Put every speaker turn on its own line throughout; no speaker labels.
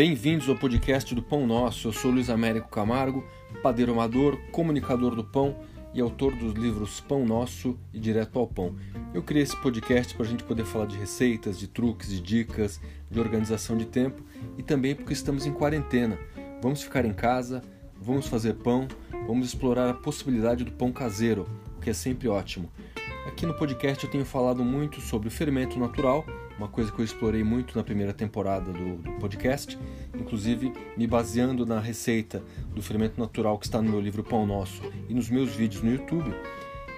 Bem-vindos ao podcast do Pão Nosso. Eu sou Luiz Américo Camargo, padeiro amador, comunicador do pão e autor dos livros Pão Nosso e Direto ao Pão. Eu criei esse podcast para a gente poder falar de receitas, de truques, de dicas, de organização de tempo e também porque estamos em quarentena. Vamos ficar em casa, vamos fazer pão, vamos explorar a possibilidade do pão caseiro, o que é sempre ótimo. Aqui no podcast eu tenho falado muito sobre o fermento natural, uma coisa que eu explorei muito na primeira temporada do, do, podcast, inclusive me baseando na receita do fermento natural que está no meu livro Pão Nosso e nos meus vídeos no YouTube,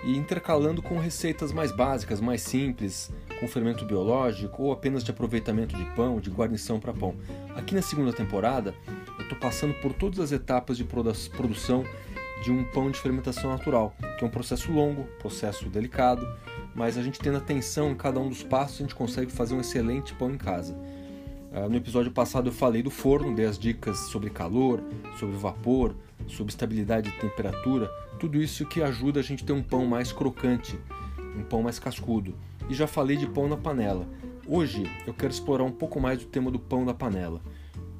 e intercalando com receitas mais básicas, mais simples, com fermento biológico ou apenas de aproveitamento de pão, de guarnição para pão. Aqui na segunda temporada, eu estou passando por todas as etapas de produção de um pão de fermentação natural, que é um processo longo, processo delicado, mas a gente tendo atenção em cada um dos passos, a gente consegue fazer um excelente pão em casa. Uh, no episódio passado eu falei do forno, dei as dicas sobre calor, sobre vapor, sobre estabilidade de temperatura, tudo isso que ajuda a gente a ter um pão mais crocante, um pão mais cascudo. E já falei de pão na panela. Hoje eu quero explorar um pouco mais o tema do pão na panela.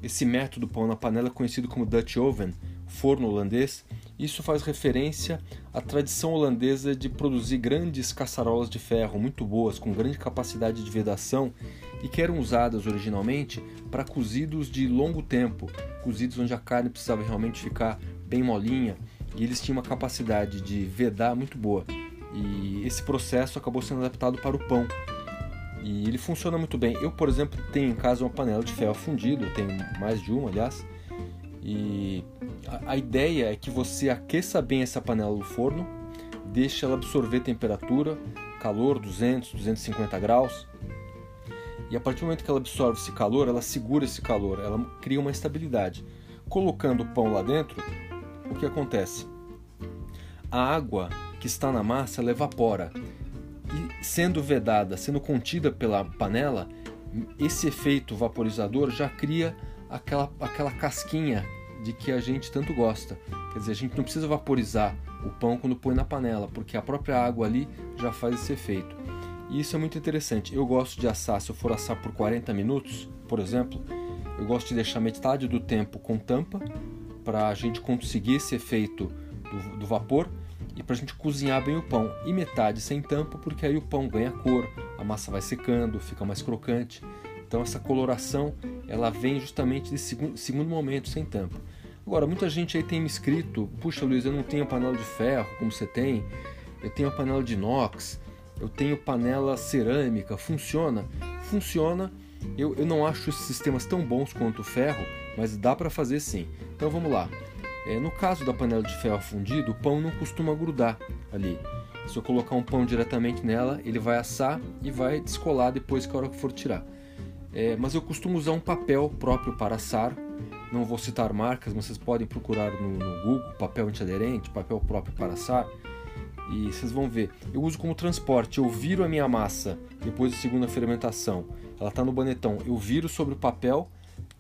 Esse método pão na panela, conhecido como Dutch Oven, forno holandês, isso faz referência à tradição holandesa de produzir grandes caçarolas de ferro muito boas, com grande capacidade de vedação e que eram usadas originalmente para cozidos de longo tempo, cozidos onde a carne precisava realmente ficar bem molinha e eles tinham uma capacidade de vedar muito boa. E esse processo acabou sendo adaptado para o pão. E ele funciona muito bem. Eu, por exemplo, tenho em casa uma panela de ferro fundido, tenho mais de uma, aliás, e a, ideia é que você aqueça bem essa panela no forno, deixe ela absorver temperatura, calor 200, 250 graus. E a partir do momento que ela absorve esse calor, ela segura esse calor, ela cria uma estabilidade. Colocando o pão lá dentro, o que acontece? A água que está na massa ela evapora. E sendo vedada, sendo contida pela panela, esse efeito vaporizador já cria aquela, aquela casquinha de que a gente tanto gosta. Quer dizer, a gente não precisa vaporizar o pão quando põe na panela, porque a própria água ali já faz esse efeito. E isso é muito interessante. Eu gosto de assar, se eu for assar por 40 minutos, por exemplo, eu gosto de deixar metade do tempo com tampa para a gente conseguir esse efeito do, do vapor e para a gente cozinhar bem o pão. E metade sem tampa, porque aí o pão ganha cor, a massa vai secando, fica mais crocante. Então essa coloração ela vem justamente desse segundo, segundo momento, sem tampa. Agora, muita gente aí tem me escrito, puxa Luiz, eu não tenho panela de ferro como você tem, eu tenho panela de inox, eu tenho panela cerâmica, funciona? Funciona, eu, eu não acho esses sistemas tão bons quanto o ferro, mas dá para fazer sim. Então vamos lá. É, no caso da panela de ferro fundido, o pão não costuma grudar ali. Se eu colocar um pão diretamente nela, ele vai assar e vai descolar depois que a hora que for tirar. É, mas eu costumo usar um papel próprio para assar. Não vou citar marcas, mas vocês podem procurar no, no Google papel antiaderente, papel próprio para assar. E vocês vão ver. Eu uso como transporte. Eu viro a minha massa depois da segunda fermentação. Ela está no banetão. Eu viro sobre o papel,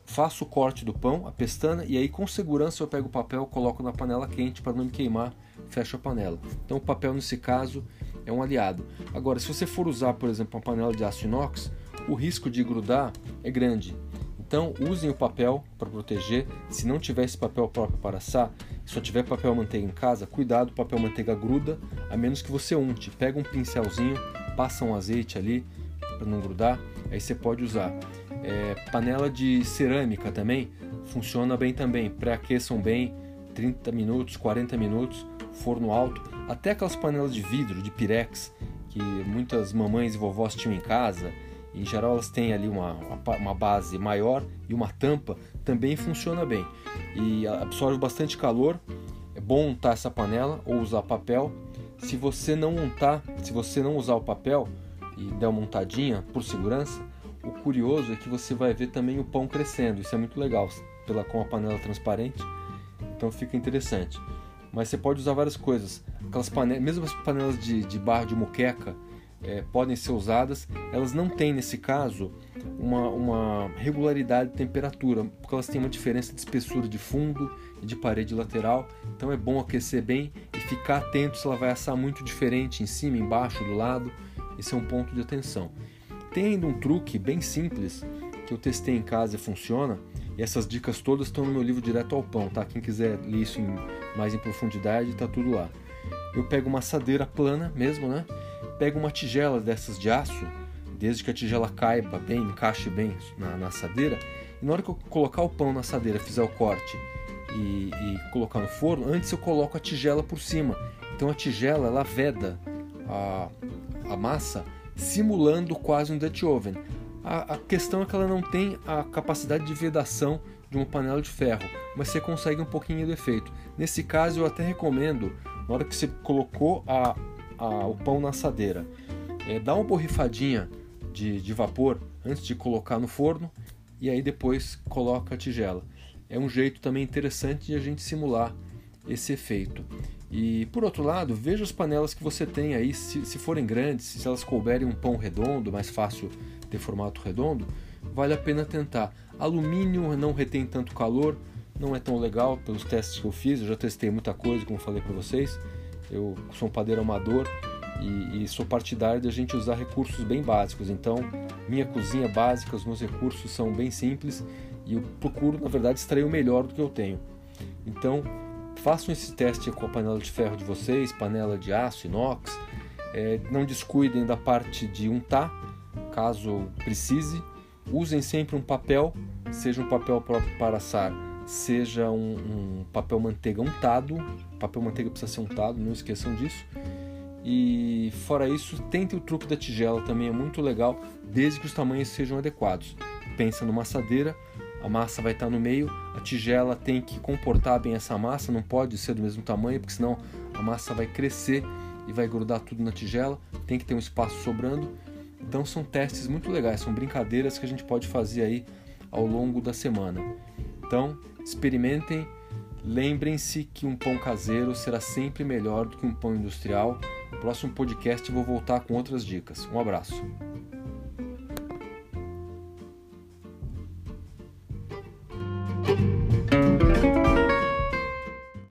faço o corte do pão, a pestana, e aí com segurança eu pego o papel, coloco na panela quente para não me queimar, fecho a panela. Então o papel nesse caso é um aliado. Agora, se você for usar, por exemplo, uma panela de aço inox, o risco de grudar é grande. Então, usem o papel para proteger. Se não tiver esse papel próprio para assar, só tiver papel manteiga em casa, cuidado, papel manteiga gruda, a menos que você unte. Pega um pincelzinho, passa um azeite ali para não grudar, aí você pode usar. É, panela de cerâmica também funciona bem também. Pré-aqueçam bem 30 minutos, 40 minutos, forno alto. Até aquelas panelas de vidro, de pirex, que muitas mamães e vovós tinham em casa em geral elas têm ali uma, uma base maior e uma tampa, também funciona bem. E absorve bastante calor. É bom untar essa panela ou usar papel. Se você não untar, se você não usar o papel e der uma untadinha por segurança, o curioso é que você vai ver também o pão crescendo. Isso é muito legal, pela com a panela transparente. Então fica interessante. Mas você pode usar várias coisas. Aquelas panelas, mesmo as panelas de, de barro de muqueca, é, podem ser usadas, elas não têm nesse caso uma, uma, regularidade de temperatura, porque elas têm uma diferença de espessura de fundo e de parede lateral, então é bom aquecer bem e ficar atento se ela vai assar muito diferente em cima, embaixo, do lado, esse é um ponto de atenção. Tem ainda um truque bem simples que eu testei em casa e funciona, E essas dicas todas estão no meu livro Direto ao Pão, tá? Quem quiser ler isso em, mais em profundidade, tá tudo lá. Eu pego uma assadeira plana mesmo, né? Pego uma tigela dessas de aço, desde que a tigela caiba bem, encaixe bem na, na assadeira. E na hora que eu colocar o pão na assadeira, fizer o corte e, e colocar no forno, antes eu coloco a tigela por cima. Então a tigela ela veda a, a massa simulando quase um Dutch oven. A, a, questão é que ela não tem a capacidade de vedação de uma panela de ferro, mas você consegue um pouquinho de efeito. Nesse caso, eu até recomendo, na hora que você colocou a, a, o pão na assadeira, é, dá uma borrifadinha de, de vapor antes de colocar no forno e aí depois coloca a tigela. É um jeito também interessante de a gente simular esse efeito. E por outro lado, veja as panelas que você tem aí, se, se forem grandes, se elas couberem um pão redondo, mais fácil ter formato redondo, vale a pena tentar. Alumínio não retém tanto calor, não é tão legal pelos testes que eu fiz, eu já testei muita coisa, como falei para vocês. Eu sou um padeiro amador e, e, sou partidário de a gente usar recursos bem básicos. Então, minha cozinha básica, os meus recursos são bem simples e eu procuro, na verdade, extrair o melhor do que eu tenho. Então, Façam esse teste com a panela de ferro de vocês, panela de aço, inox. É, não descuidem da parte de untar, caso precise. Usem sempre um papel, seja um papel próprio para assar, seja um, um papel manteiga untado. Papel manteiga precisa ser untado, não esqueçam disso. E fora isso, tentem o truque da tigela, também é muito legal, desde que os tamanhos sejam adequados. Pensa numa assadeira, a massa vai estar no meio, a tigela tem que comportar bem essa massa, não pode ser do mesmo tamanho, porque senão a massa vai crescer e vai grudar tudo na tigela, tem que ter um espaço sobrando. Então são testes muito legais, são brincadeiras que a gente pode fazer aí ao longo da semana. Então, experimentem, lembrem-se que um pão caseiro será sempre melhor do que um pão industrial. No próximo podcast vou voltar com outras dicas. Um abraço.